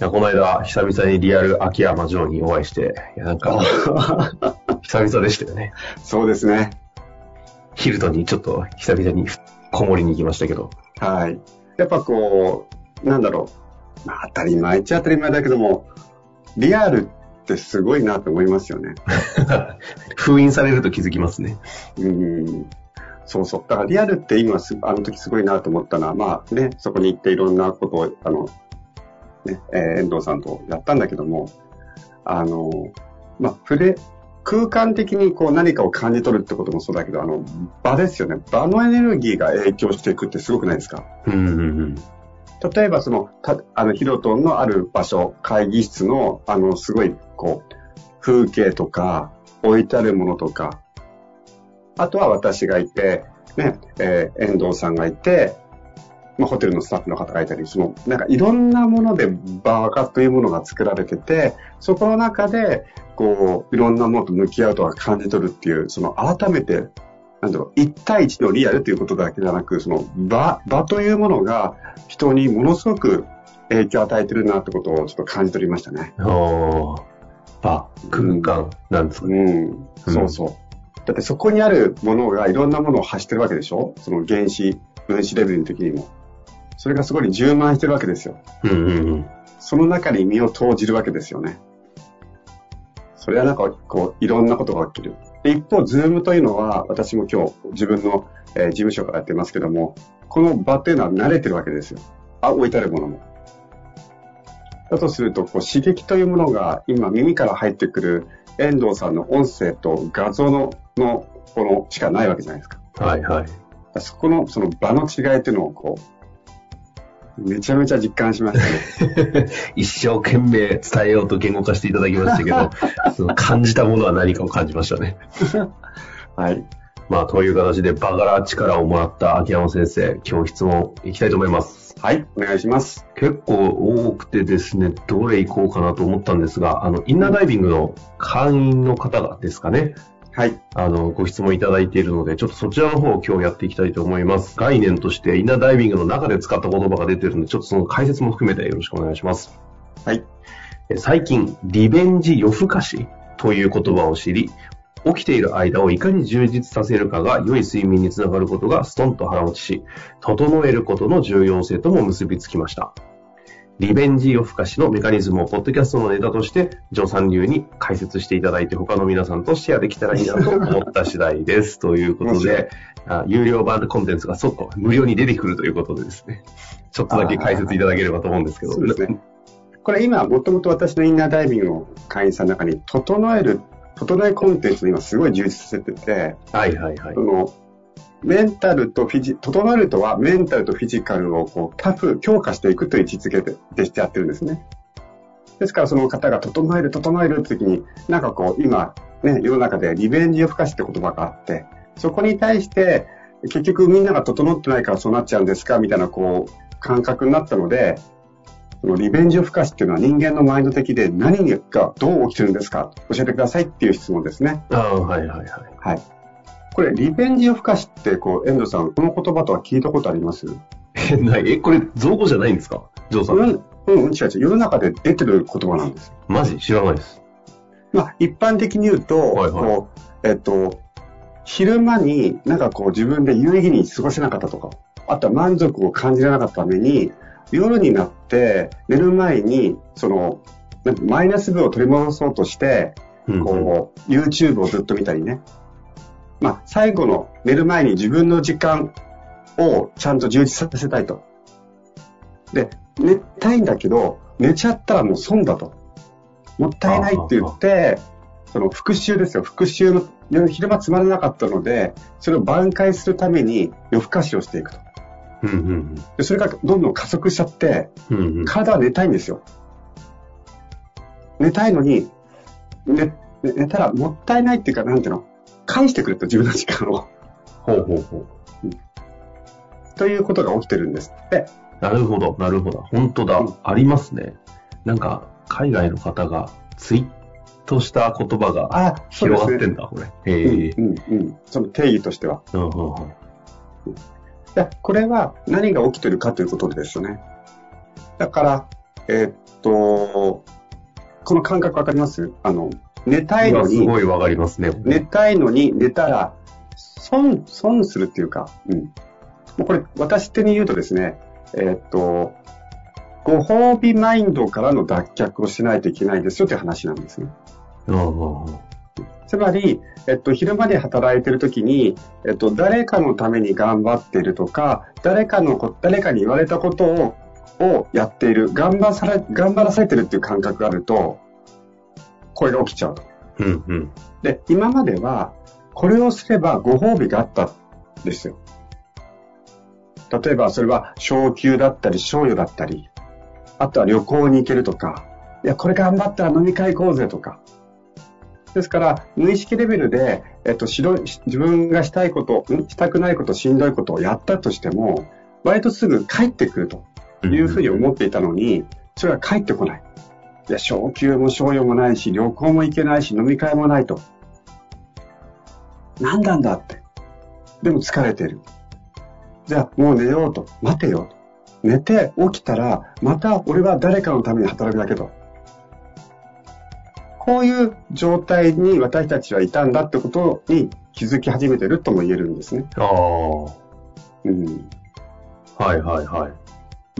いやこの間、久々にリアル秋山城にお会いして、いやなんか、久々でしたよね。そうですね。ヒルトンにちょっと久々にこもりに行きましたけど。はい。やっぱこう、なんだろう。まあ、当たり前っちゃ当たり前だけども、リアルってすごいなと思いますよね。封印されると気づきますね。うん。そうそう。だからリアルって今す、あの時すごいなと思ったのは、まあね、そこに行っていろんなことを、あの、ね、えー遠藤さんとやったんだけども、あの、まあ、触れ、空間的にこう何かを感じ取るってこともそうだけど、あの、場ですよね。場のエネルギーが影響していくってすごくないですか？うんうんうん。例えばその、たあの、ヒロトンのある場所、会議室の、あの、すごい、こう、風景とか、置いてあるものとか、あとは私がいて、ね、えー遠藤さんがいて、まあ、ホテルのスタッフの方がいたり、その、なんかいろんなもので場がというものが作られてて、そこの中で、こう、いろんなものと向き合うとか感じ取るっていう、その改めて、なんだろう、一対一のリアルということだけじゃなく、その場、場というものが人にものすごく影響を与えてるなってことをちょっと感じ取りましたね。場、空間、なんですかね。うん、そうそう。だってそこにあるものがいろんなものを発してるわけでしょ？その原子、分子レベルの時にも。それがすごい充満してるわけですよ。うんうんうん。その中に身を投じるわけですよね。それはなんかこう、いろんなことが起きる。で一方、ズームというのは、私も今日自分の、えー事務所からやってますけども、この場っていうのは慣れてるわけですよ。あ、置いてあるものも。だとすると、こう刺激というものが今耳から入ってくる遠藤さんの音声と画像の、の、このしかないわけじゃないですか。はいはい。そこの、その場の違いっていうのをこう、めちゃめちゃ実感しましたね。一生懸命伝えようと言語化していただきましたけど、その感じたものは何かを感じましたね。はい。まあ、という形で場から力をもらった秋山先生、今日質問いきたいと思います。はい、お願いします。結構多くてですね、どれ行こうかなと思ったんですが、あの、インナーダイビングの会員の方がですかね、はい。あの、ご質問いただいているので、ちょっとそちらの方を今日やっていきたいと思います。概念としてインナーダイビングの中で使った言葉が出てるので、ちょっとその解説も含めてよろしくお願いします。はい。え最近、リベンジ夜更かしという言葉を知り、起きている間をいかに充実させるかが良い睡眠につながることがストンと腹落ちし、整えることの重要性とも結びつきました。リベンジ夜更かしのメカニズムをポッドキャストのネタとして、ジョーさん流に解説していただいて、他の皆さんとシェアできたらいいなと思った次第です。ということで、あ有料版コンテンツがそっと無料に出てくるということでですね、ちょっとだけ解説いただければと思うんですけど。そうですね。これ今、もともと私のインナーダイビングの会員さんの中に、整える、整えコンテンツを今すごい充実させてて、はいはいはいそ。の、メンタルとフィジ、整えるとはメンタルとフィジカルをこう、タフ、強化していくという位置づけででしてやってるんですね。ですからその方が整える、整えるって時に、なんかこう、今、ね、世の中でリベンジ夜更かしって言葉があって、そこに対して、結局みんなが整ってないからそうなっちゃうんですかみたいなこう、感覚になったので、そのリベンジ夜更かしっていうのは人間のマインド的で何がどう起きてるんですか教えてくださいっていう質問ですね。ああ、はいはいはい。はい。これ、リベンジ夜更かしって、こう、遠藤さん、この言葉とは聞いたことあります？え、ないえ、これ、造語じゃないんですか？ジョーさん。うん、うん、違う違う。世の中で出てる言葉なんです。マジ？知らないです。まあ、一般的に言うと、はいはいこう、えっと、昼間になんかこう自分で有意義に過ごせなかったとか、あとは満足を感じられなかったために、夜になって寝る前に、その、マイナス分を取り戻そうとして、うんうんこう、YouTube をずっと見たりね。まあ、最後の寝る前に自分の時間をちゃんと充実させたいと。で、寝たいんだけど、寝ちゃったらもう損だと。もったいないって言って、その復習ですよ。復習の夜昼間つまらなかったので、それを挽回するために夜更かしをしていくと。うんうんでそれがどんどん加速しちゃって、うん。うんうん。体は寝たいんですよ。寝たいのに、寝、寝寝たらもったいないっていうか、なんていうの？返してくれと自分の時間を。ほうほうほう。ということが起きてるんですって。なるほど、なるほど。本当だ、うんありますね。なんか、海外の方がツイートした言葉が。広がってんだ、これ。へえ。うんうんうん。その定義としては。うんうんうんでこれは何が起きてるかということですよね。だから、えーっと、この感覚わかります？あの、寝たいのに、今すごいわかりますね。寝たいのに寝たら、損、損するっていうか、うん。もうこれ、私手に言うとですね、えーっと、ご褒美マインドからの脱却をしないといけないですよという話なんですね。つまり、えっと、昼間で働いてる時に、えっと、誰かのために頑張っているとか、誰かのこ、誰かに言われたことを、をやっている、頑張され、頑張らされてるっていう感覚があると、これが起きちゃうと。うんうん。で、今までは、これをすればご褒美があったんですよ。例えば、それは昇給だったり、賞与だったり、あとは旅行に行けるとか、いや、これ頑張ったら飲み会行こうぜとか。ですから、無意識レベルで、えっと、しろ自分がしたいこと、んしたくないこと、しんどいことをやったとしても、割とすぐ帰ってくるというふうに思っていたのに、それが帰ってこない。いや、昇給も賞与もないし、旅行も行けないし、飲み会もないと。何なんだって。でも疲れてる。じゃあもう寝ようと。待てよと。寝て起きたら、また俺は誰かのために働くだけと。こういう状態に私たちはいたんだってことに気づき始めてるとも言えるんですね。ああ。はうん、いはいはい。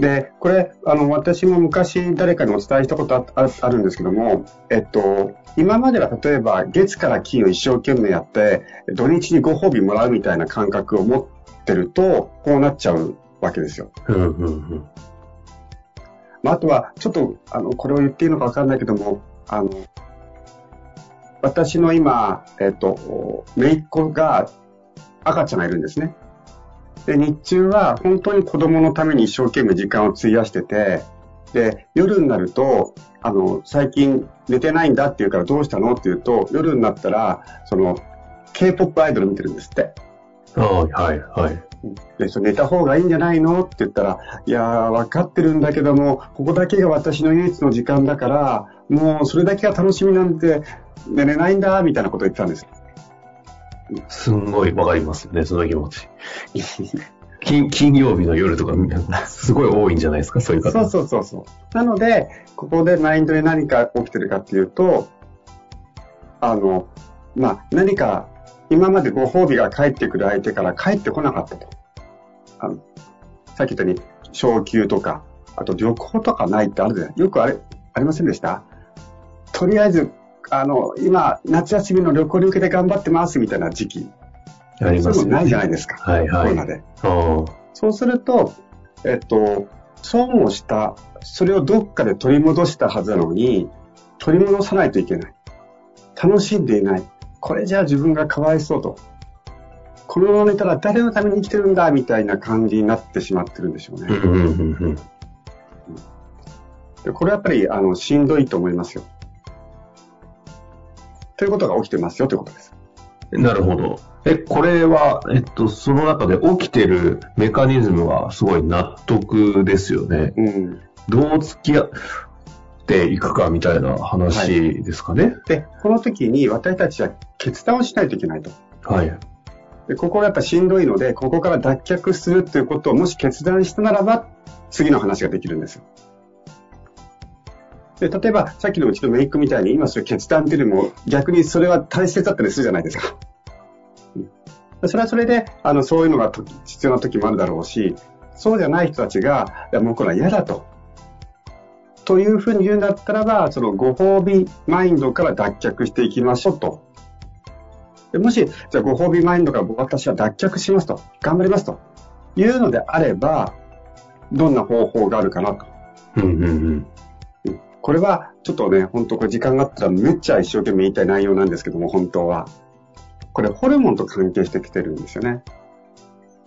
で、これ、あの、私も昔誰かにお伝えしたことあああるんですけども、えっと、今までは例えば月から金を一生懸命やって、土日にご褒美もらうみたいな感覚を持ってると、こうなっちゃうわけですよ。うんうんうん。まあ、あとは、ちょっと、あの、これを言っていいのかわかんないけども、あの、私の今、えっと、姪っ子が赤ちゃんがいるんですね。で、日中は本当に子供のために一生懸命時間を費やしてて、で、夜になると、あの、最近寝てないんだって言うからどうしたのって言うと、夜になったら、その、K-POP アイドル見てるんですって。ああ、はいはい。で、それ寝た方がいいんじゃないのって言ったら、いやー、わかってるんだけども、ここだけが私の唯一の時間だから、もうそれだけが楽しみなんで、寝れないんだ、みたいなこと言ってたんです。すんごいわかりますね、その気持ち。金金曜日の夜とか、すごい多いんじゃないですか、そういう方。そうそうそうそう。なので、ここでマインドで何か起きてるかっていうと、あの、まあ、何か、今までご褒美が返ってくる相手から返ってこなかったと。あの、さっき言ったように、昇給とか、あと旅行とかないってあるじゃないよくあれ、ありませんでした？とりあえず、あの、今、夏休みの旅行に向けて頑張ってますみたいな時期。ありますよね。そういうのないじゃないですか。はいはいコロナで。あそうすると、えっと、損をした、それをどっかで取り戻したはずなのに、取り戻さないといけない。楽しんでいない。これじゃあ自分がかわいそうと。このまま寝たら誰のために生きてるんだみたいな感じになってしまってるんでしょうね。でこれはやっぱり、あの、しんどいと思いますよ。ということが起きてますよということです。なるほど。え、これは、えっと、その中で起きてるメカニズムはすごい納得ですよね。うん。どう付き合っていくかみたいな話ですかね。で、この時に私たちは決断をしないといけないと。はい。でここがやっぱしんどいので、ここから脱却するということをもし決断したならば、次の話ができるんですよ。で、例えば、さっきのうちのメイクみたいに、今それ決断っていうよりも、逆にそれは大切だったりするじゃないですか。それはそれで、あの、そういうのが必要な時もあるだろうし、そうじゃない人たちが、いや、もうこれは嫌だと。というふうに言うんだったらば、そのご褒美マインドから脱却していきましょうとでもし、じゃご褒美マインドから私は脱却しますと、頑張りますというのであれば、どんな方法があるかなと。うんうんうん。これは、ちょっとね、本当これ時間があったらめっちゃ一生懸命言いたい内容なんですけども、本当は。これ、ホルモンと関係してきてるんですよね。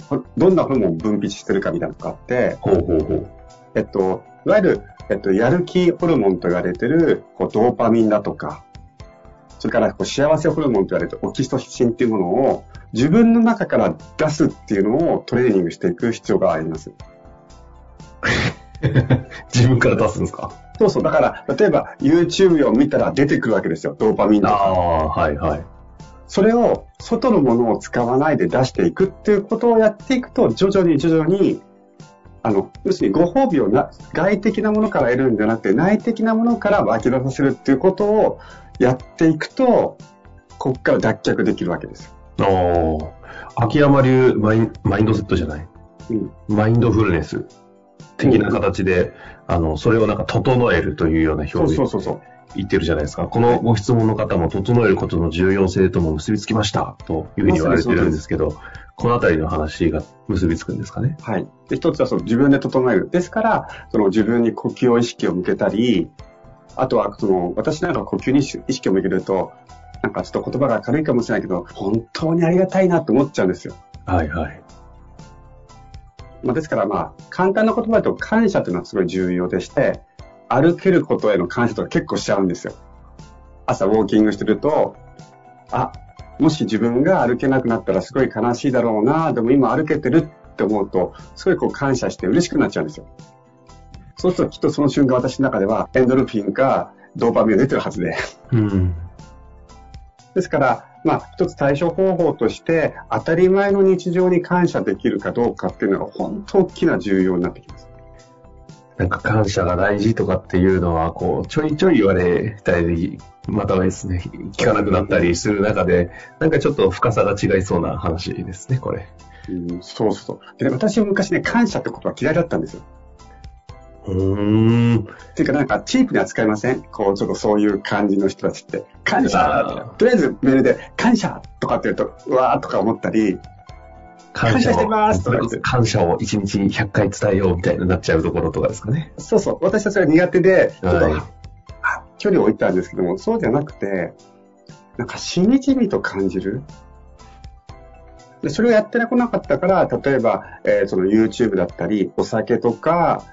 ほどんなホルモンを分泌してるかみたいなのがあって、ほうほうほう。えっと、いわゆる、えっと、やる気ホルモンと言われてる、こう、ドーパミンだとか、それから、こう、幸せホルモンと言われてるオキシトシンっていうものを、自分の中から出すっていうのをトレーニングしていく必要があります。自分から出すんですか？そうそう。だから、例えば YouTube を見たら出てくるわけですよ。ドーパミンとか。ああ、はいはい。それを外のものを使わないで出していくっていうことをやっていくと、徐々に徐々に、あの、要するにご褒美をな外的なものから得るんじゃなくて、内的なものから湧き出させるっていうことをやっていくと、ここから脱却できるわけです。ああ、秋山流マインマインドセットじゃない？うん。マインドフルネス的な形で、あの、それをなんか整えるというような表現そうそうそう。言ってるじゃないですか。このご質問の方も整えることの重要性とも結びつきましたというふうに言われてるんですけど、このあたりの話が結びつくんですかね。はい。で、一つはその自分で整える。ですから、その自分に呼吸を意識を向けたり、あとはその、私なんか呼吸に意識を向けると、なんかちょっと言葉が軽いかもしれないけど、本当にありがたいなと思っちゃうんですよ。はいはい。まあ、ですからまあ、簡単な言葉だと感謝というのはすごい重要でして、歩けることへの感謝とか結構しちゃうんですよ。朝ウォーキングしてると、あ、もし自分が歩けなくなったらすごい悲しいだろうな、でも今歩けてるって思うと、すごいこう感謝して嬉しくなっちゃうんですよ。そうするときっとその瞬間私の中ではエンドルフィンかドーパミンが出てるはずで。うん。ですから、まあ、一つ対処方法として、当たり前の日常に感謝できるかどうかっていうのが本当大きな重要になってきます。なんか感謝が大事とかっていうのは、こう、ちょいちょい言われたり、またはですね、聞かなくなったりする中で、なんかちょっと深さが違いそうな話ですね、これ。うん、そうそう。で、私は昔ね、感謝ってことは嫌いだったんですよ。うーん。っていうかなんかチープに扱いません？こう、ちょっとそういう感じの人たちって。感謝とりあえずメールで、感謝とかって言うと、うわーとか思ったり、感感謝してますとか感謝を1日100回伝えようみたいになっちゃうところとかですかね。そうそう、私はそれが苦手で、ちょっと、はいあ距離を置いたんですけども、そうじゃなくて、なんかしみじみと感じる。でそれをやってこなかったから、例えば、えーその YouTube だったり、お酒とか、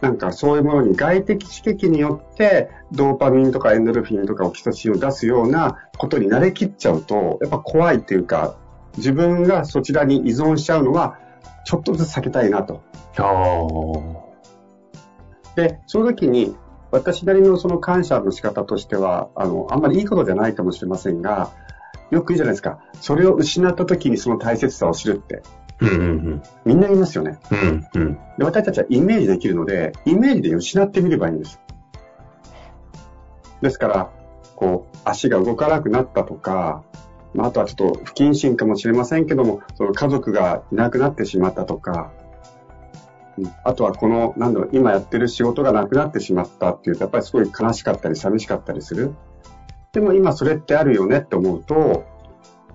なんかそういうものに外的刺激によって、ドーパミンとかエンドルフィンとかオキシトシンを出すようなことに慣れきっちゃうと、やっぱ怖いっていうか、自分がそちらに依存しちゃうのは、ちょっとずつ避けたいなと。で、その時に、私なりのその感謝の仕方としては、あの、あんまりいいことじゃないかもしれませんが、よく言うじゃないですか。それを失った時にその大切さを知るって。うんうんみんな言いますよね。うん。うんうん。で、私たちはイメージできるので、イメージで失ってみればいいんです。ですから、こう、足が動かなくなったとか、まあ、あとはちょっと不謹慎かもしれませんけども、その家族がいなくなってしまったとか、うんあとはこの、なんだろう、今やってる仕事がなくなってしまったっていうと、やっぱりすごい悲しかったり寂しかったりする。でも今それってあるよねって思うと、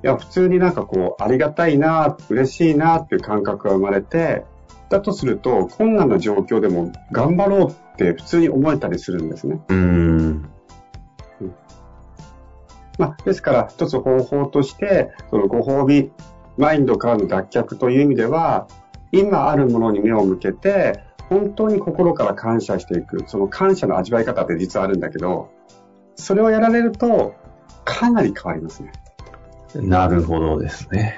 いや、普通になんかこう、ありがたいな、嬉しいなっていう感覚が生まれて、だとすると、困難な状況でも頑張ろうって普通に思えたりするんですね。うーん。まあ、ですから、一つ方法として、そのご褒美マインドからの脱却という意味では、今あるものに目を向けて、本当に心から感謝していく、その感謝の味わい方って実はあるんだけど、それをやられると、かなり変わりますね。なるほどですね。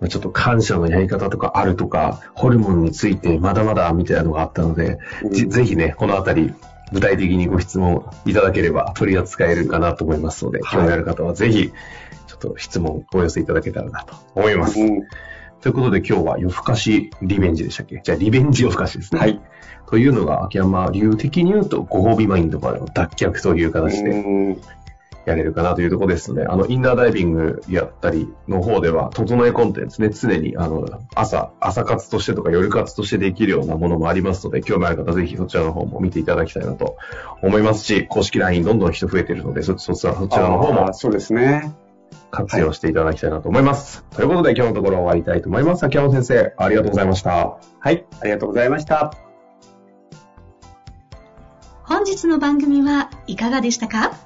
まあちょっと感謝のやり方とかあるとか、ホルモンについてまだまだみたいなのがあったので、ぜぜひね、このあたり、具体的にご質問いただければ取り扱えるかなと思いますので、はい興味ある方はぜひ、ちょっと質問お寄せいただけたらなと思います。うんということで今日は夜更かしリベンジでしたっけ？じゃあリベンジ夜更かしですね。はい。というのが秋山流的に言うとご褒美マインドからの脱却という形でうんやれるかなというところですので、あの、インナーダイビングやったりの方では、整えコンテンツね、常に、あの、朝、朝活としてとか夜活としてできるようなものもありますので、興味ある方ぜひそちらの方も見ていただきたいなと思いますし、公式 LINE どんどん人増えてるので、そ、そちら、そちらの方もそうですね。活用していただきたいなと思います。ということで今日のところ終わりたいと思います。秋山先生、ありがとうございました。はい、ありがとうございました。本日の番組はいかがでしたか？